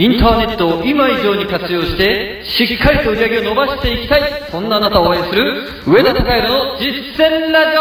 インターネットを今以上に活用して、しっかりと売り上げを伸ばしていきたい、そんなあなたを応援する、上田隆弘の実践ラジ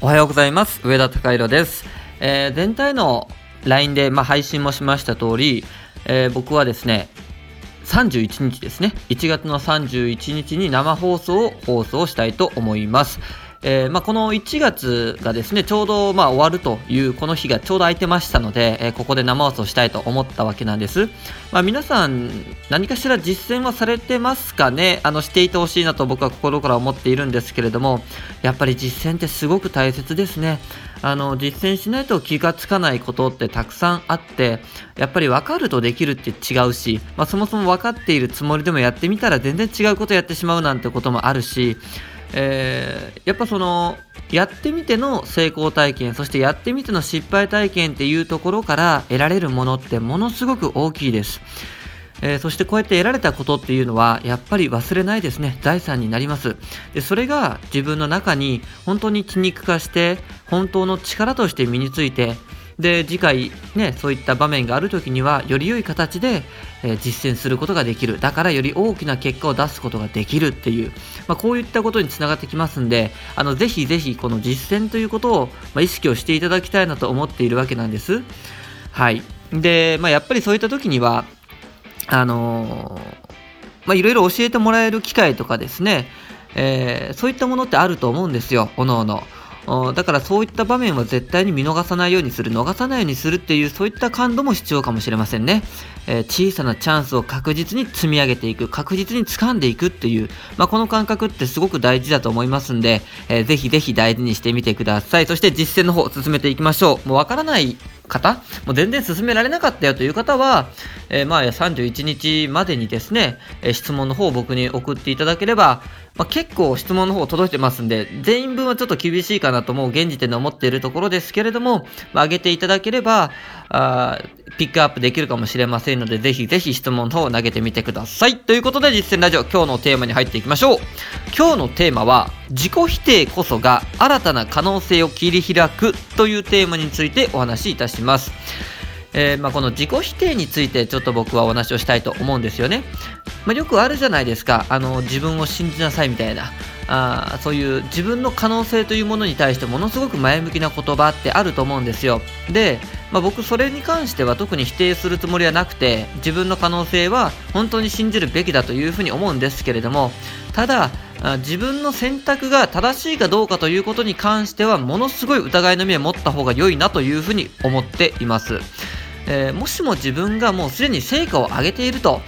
オおはようございます。上田隆弘です。えー、全体の LINE で、まあ、配信もしました通り、えー僕はですね、31日ですね、1月の31日に生放送を放送したいと思います。えーまあ、この1月がですね、ちょうどまあ終わるというこの日がちょうど空いてましたので、えーここで生放送したいと思ったわけなんです。まあ、皆さん、何かしら実践はされてますかね？あの、していてほしいなと僕は心から思っているんですけれども、やっぱり実践ってすごく大切ですね。あの、実践しないと気がつかないことってたくさんあって、やっぱり分かるとできるって違うし、まあ、そもそも分かっているつもりでもやってみたら全然違うことやってしまうなんてこともあるし、えーやっぱそのやってみての成功体験そしてやってみての失敗体験っていうところから得られるものってものすごく大きいです、えーそしてこうやって得られたことっていうのはやっぱり忘れないですね。財産になります。でそれが自分の中に本当に血肉化して本当の力として身についてで次回ねそういった場面がある時にはより良い形で、え実践することができる。だからより大きな結果を出すことができるっていう、まあ、こういったことにつながってきますんであのぜひぜひこの実践ということを、まあ、意識をしていただきたいなと思っているわけなんです。はい。で、まあ、やっぱりそういった時にはあのまあ、いろいろ教えてもらえる機会とかですね、えーそういったものってあると思うんですよ、おのおの。だからそういった場面は絶対に見逃さないようにする、逃さないようにするっていうそういった感度も必要かもしれませんね。えー小さなチャンスを確実に積み上げていく、確実に掴んでいくっていう、まあ、この感覚ってすごく大事だと思いますんで、えーぜひぜひ大事にしてみてください。そして実践の方進めていきましょう。もうわからない方、もう全然進められなかったよという方は、えーまあ31日までにですね、え質問の方を僕に送っていただければ、まあ、結構質問の方届いてますんで、全員分はちょっと厳しいかなともう現時点で思っているところですけれども、まあ、上げていただければ、あピックアップできるかもしれませんので、ぜひぜひ質問の方を投げてみてください。ということで、実践ラジオ、今日のテーマに入っていきましょう。今日のテーマは、自己否定こそが新たな可能性を切り開くというテーマについてお話しいたします。えーまあ、この自己否定についてちょっと僕はお話をしたいと思うんですよね。まあ、よくあるじゃないですか。あの、自分を信じなさいみたいな。あそういう自分の可能性というものに対してものすごく前向きな言葉ってあると思うんですよ。で、まあ、僕それに関しては特に否定するつもりはなくて自分の可能性は本当に信じるべきだというふうに思うんですけれどもただ自分の選択が正しいかどうかということに関してはものすごい疑いの目を持った方が良いなというふうに思っています。えーもしも自分がもうすでに成果を上げていると。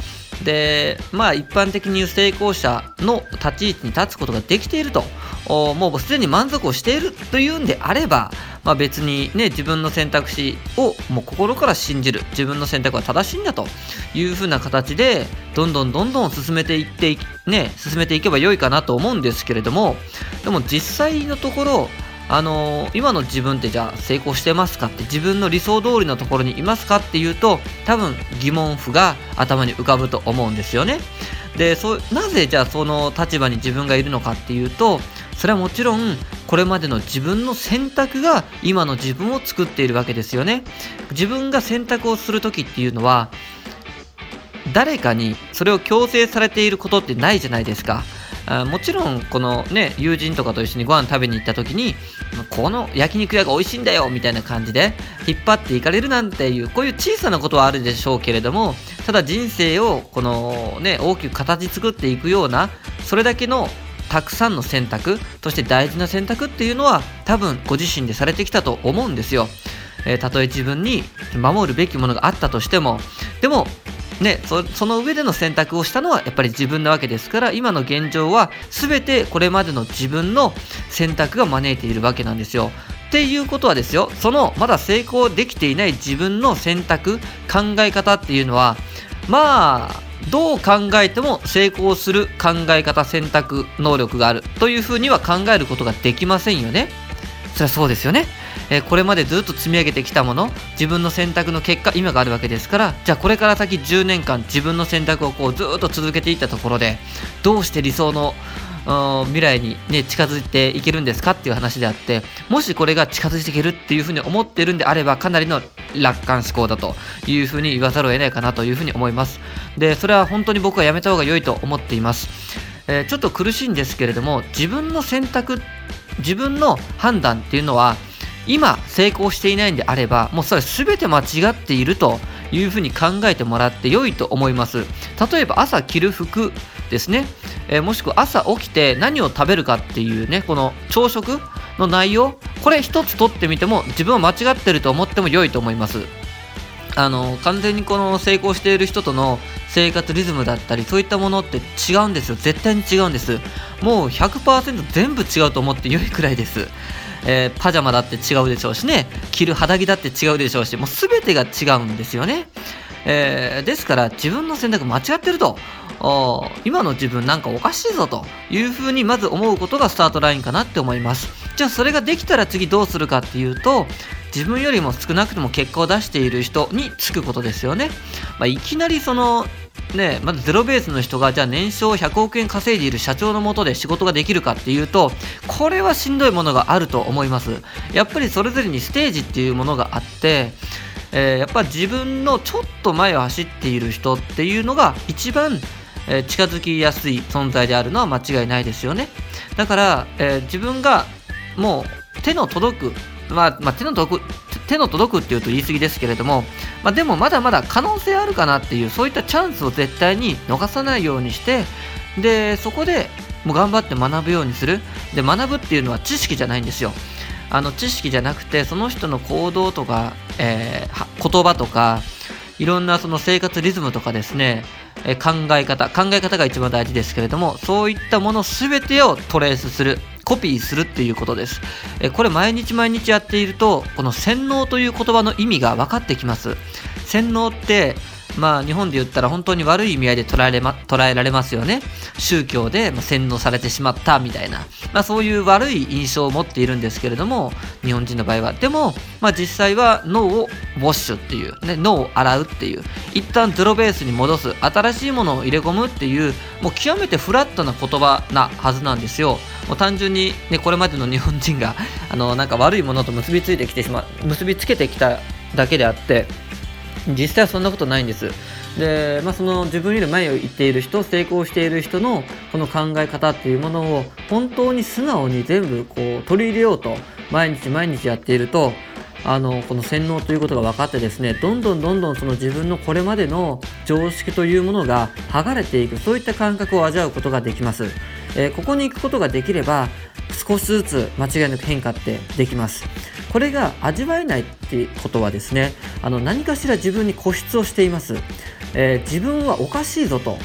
でまあ一般的に言う成功者の立ち位置に立つことができていると。もうすでに満足をしているというんであれば、まあ、別にね自分の選択肢をもう心から信じる。自分の選択は正しいんだと。いうふうな形でどんどんどんどん進めていってね進めていけば良いかなと思うんですけれども。でも実際のところあのー今の自分ってじゃあ成功してますかって自分の理想通りのところにいますかっていうと多分疑問符が頭に浮かぶと思うんですよね。でそなぜじゃあその立場に自分がいるのかっていうとそれはもちろんこれまでの自分の選択が今の自分を作っているわけですよね。自分が選択をする時っていうのは誰かにそれを強制されていることってないじゃないですか。あもちろんこのね友人とかと一緒にご飯食べに行った時にこの焼肉屋が美味しいんだよみたいな感じで引っ張っていかれるなんていうこういう小さなことはあるでしょうけれどもただ人生をこのね大きく形作っていくようなそれだけのたくさんの選択そして大事な選択っていうのは多分ご自身でされてきたと思うんですよ。えーたとえ自分に守るべきものがあったとしてもでもね、そその上での選択をしたのはやっぱり自分なわけですから今の現状は全てこれまでの自分の選択が招いているわけなんですよ。っていうことはですよそのまだ成功できていない自分の選択考え方っていうのはまあどう考えても成功する考え方選択能力があるというふうには考えることができませんよね。そりゃそうですよね。えこれまでずっと積み上げてきたもの自分の選択の結果今があるわけですからじゃあこれから先10年間自分の選択をこうずっと続けていったところでどうして理想の未来にね、近づいていけるんですか？っていう話であって、もしこれが近づいていけるっていうふうに思っているんであれば、かなりの楽観思考だというふうに言わざるを得ないかなというふうに思います。で、それは本当に僕はやめた方が良いと思っています。えー、ちょっと苦しいんですけれども、自分の選択、自分の判断っていうのは、今成功していないんであれば、もうそれ全て間違っているというふうに考えてもらって良いと思います。例えば朝着る服ですね、えー、もしくは朝起きて何を食べるかっていうね、この朝食の内容、これ一つ取ってみても自分は間違ってると思っても良いと思います。あの完全にこの成功している人との生活リズムだったりそういったものって違うんですよ。絶対に違うんです。もう100%全部違うと思って良いくらいです。えー、パジャマだって違うでしょうしね着る肌着だって違うでしょうしもう全てが違うんですよね、えー、ですから自分の選択間違ってると今の自分なんかおかしいぞというふうにまず思うことがスタートラインかなって思います。じゃあそれができたら次どうするかっていうと自分よりも少なくとも結果を出している人につくことですよね、まあ、いきなりそのね、まずゼロベースの人がじゃあ年商100億円稼いでいる社長のもとで仕事ができるかっていうとこれはしんどいものがあると思います。やっぱりそれぞれにステージっていうものがあってえー、やっぱ自分のちょっと前を走っている人っていうのが一番、えー、近づきやすい存在であるのは間違いないですよね。だから、えー、自分がもう手の届くまあ、まあ、手の届く手の届くっていうと言い過ぎですけれども、まあ、でもまだまだ可能性あるかなっていうそういったチャンスを絶対に逃さないようにしてでそこでもう頑張って学ぶようにする。で学ぶっていうのは知識じゃないんですよ。あの知識じゃなくてその人の行動とか、えー、言葉とかいろんなその生活リズムとかですね、え、考え方考え方が一番大事ですけれどもそういったもの全てをトレースする。コピーするっていうことです。えこれ毎日毎日やっていると、この洗脳という言葉の意味が分かってきます。洗脳ってまあ日本で言ったら本当に悪い意味合いで捉えれ、ま、捉えられますよね。宗教で洗脳されてしまったみたいな、まあそういう悪い印象を持っているんですけれども、日本人の場合は。でも、まあ実際は脳をウォッシュっていう、ね、脳を洗うっていう、一旦ゼロベースに戻す、新しいものを入れ込むっていう、もう極めてフラットな言葉なはずなんですよ。もう単純にね、これまでの日本人が、あの、なんか悪いものと結びついてきてしまう、結びつけてきただけであって、実際はそんなことないんです。で、まあ、その自分より前を行っている人、成功している人のこの考え方っていうものを本当に素直に全部こう取り入れようと毎日毎日やっていると、あのこの洗脳ということが分かってですねどんどんどんどんその自分のこれまでの常識というものが剥がれていくそういった感覚を味わうことができます、えー、ここに行くことができれば少しずつ間違いなく変化ってできますこれが味わえないってことはですねあの何かしら自分に固執をしています、えー、自分はおかしいぞと。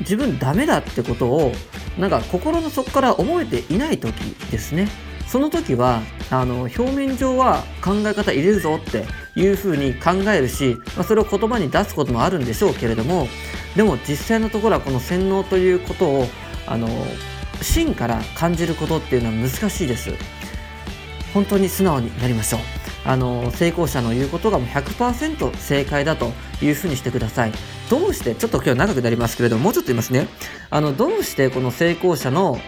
自分ダメだってことをなんか心の底から思えていない時ですね。その時はあの表面上は考え方入れるぞっていうふうに考えるし、まあ、それを言葉に出すこともあるんでしょうけれどもでも実際のところはこの洗脳ということをあの芯から感じることっていうのは難しいです。本当に素直になりましょう。あの成功者の言うことがもう100%正解だというふうにしてください。どうしてちょっと今日長くなりますけれどももうちょっと言いますね。あのどうしてこの成功者の、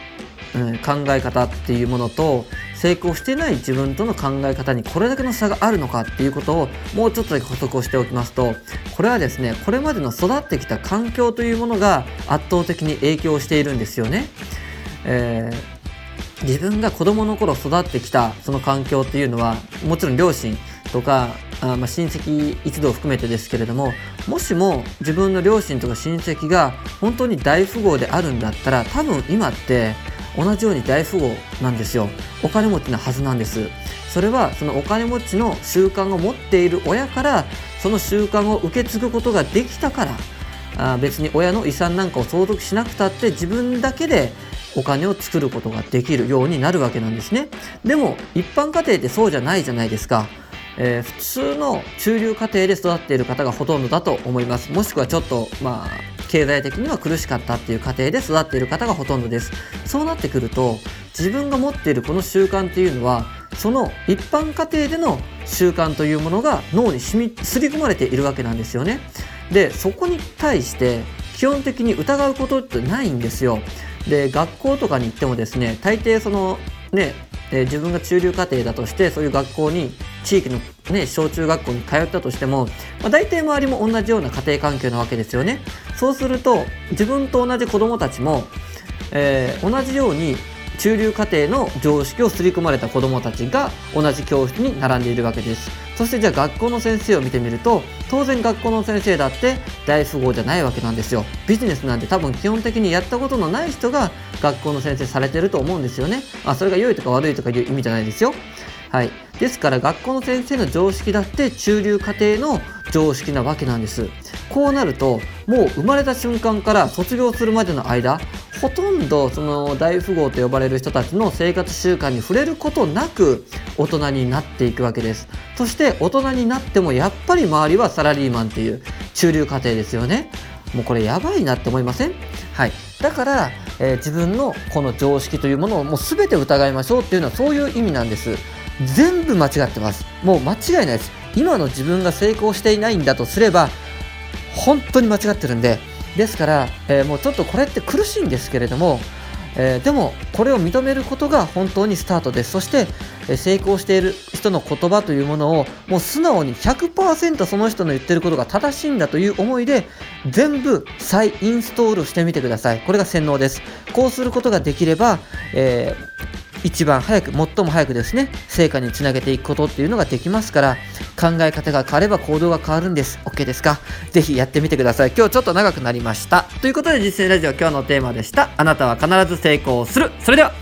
うん、考え方っていうものと成功してない自分との考え方にこれだけの差があるのかっていうことをもうちょっとだけ補足をしておきますとこれはですねこれまでの育ってきた環境というものが圧倒的に影響しているんですよね。えー、自分が子供の頃育ってきたその環境っていうのはもちろん両親とかあま、親戚一同含めてですけれどももしも自分の両親とか親戚が本当に大富豪であるんだったら多分今って同じように大富豪なんですよ。お金持ちなはずなんです。それはそのお金持ちの習慣を持っている親からその習慣を受け継ぐことができたからあ別に親の遺産なんかを相続しなくたって自分だけでお金を作ることができるようになるわけなんですね。でも一般家庭ってそうじゃないじゃないですか。えー、普通の中流家庭で育っている方がほとんどだと思います。もしくはちょっと、まあ、経済的には苦しかったっていう家庭で育っている方がほとんどです。そうなってくると、自分が持っているこの習慣っていうのは、その一般家庭での習慣というものが脳に染み、すり込まれているわけなんですよね。で、そこに対して基本的に疑うことってないんですよ。で学校とかに行ってもですね大抵そのねえ自分が中流家庭だとしてそういう学校に地域の、ね、小中学校に通ったとしても、まあ、大体周りも同じような家庭環境なわけですよね。そうすると自分と同じ子供たちも、えー、同じように中流家庭の常識を刷り込まれた子どもたちが同じ教室に並んでいるわけです。そしてじゃあ学校の先生を見てみると当然学校の先生だって大富豪じゃないわけなんですよ。ビジネスなんて多分基本的にやったことのない人が学校の先生されてると思うんですよね。あそれが良いとか悪いとかいう意味じゃないですよ。はい、ですから学校の先生の常識だって中流家庭の常識なわけなんです。こうなるともう生まれた瞬間から卒業するまでの間ほとんどその大富豪と呼ばれる人たちの生活習慣に触れることなく大人になっていくわけです。そして大人になってもやっぱり周りはサラリーマンっていう中流家庭ですよね。もうこれやばいなって思いません？はい。だから、えー、自分のこの常識というものをもう全て疑いましょうっていうのはそういう意味なんです。全部間違ってます。もう間違いないです。今の自分が成功していないんだとすれば本当に間違ってるんでですから、えー、もうちょっとこれって苦しいんですけれども、えー、でもこれを認めることが本当にスタートです。そして、えー、成功している人の言葉というものをもう素直に100%その人の言ってることが正しいんだという思いで全部再インストールしてみてください。これが洗脳です。こうすることができれば、えー一番早く、最も早くですね、成果につなげていくことっていうのができますから、考え方が変われば行動が変わるんです。OK ですか？ぜひやってみてください。今日ちょっと長くなりました。ということで実践ラジオ今日のテーマでした。あなたは必ず成功する。それでは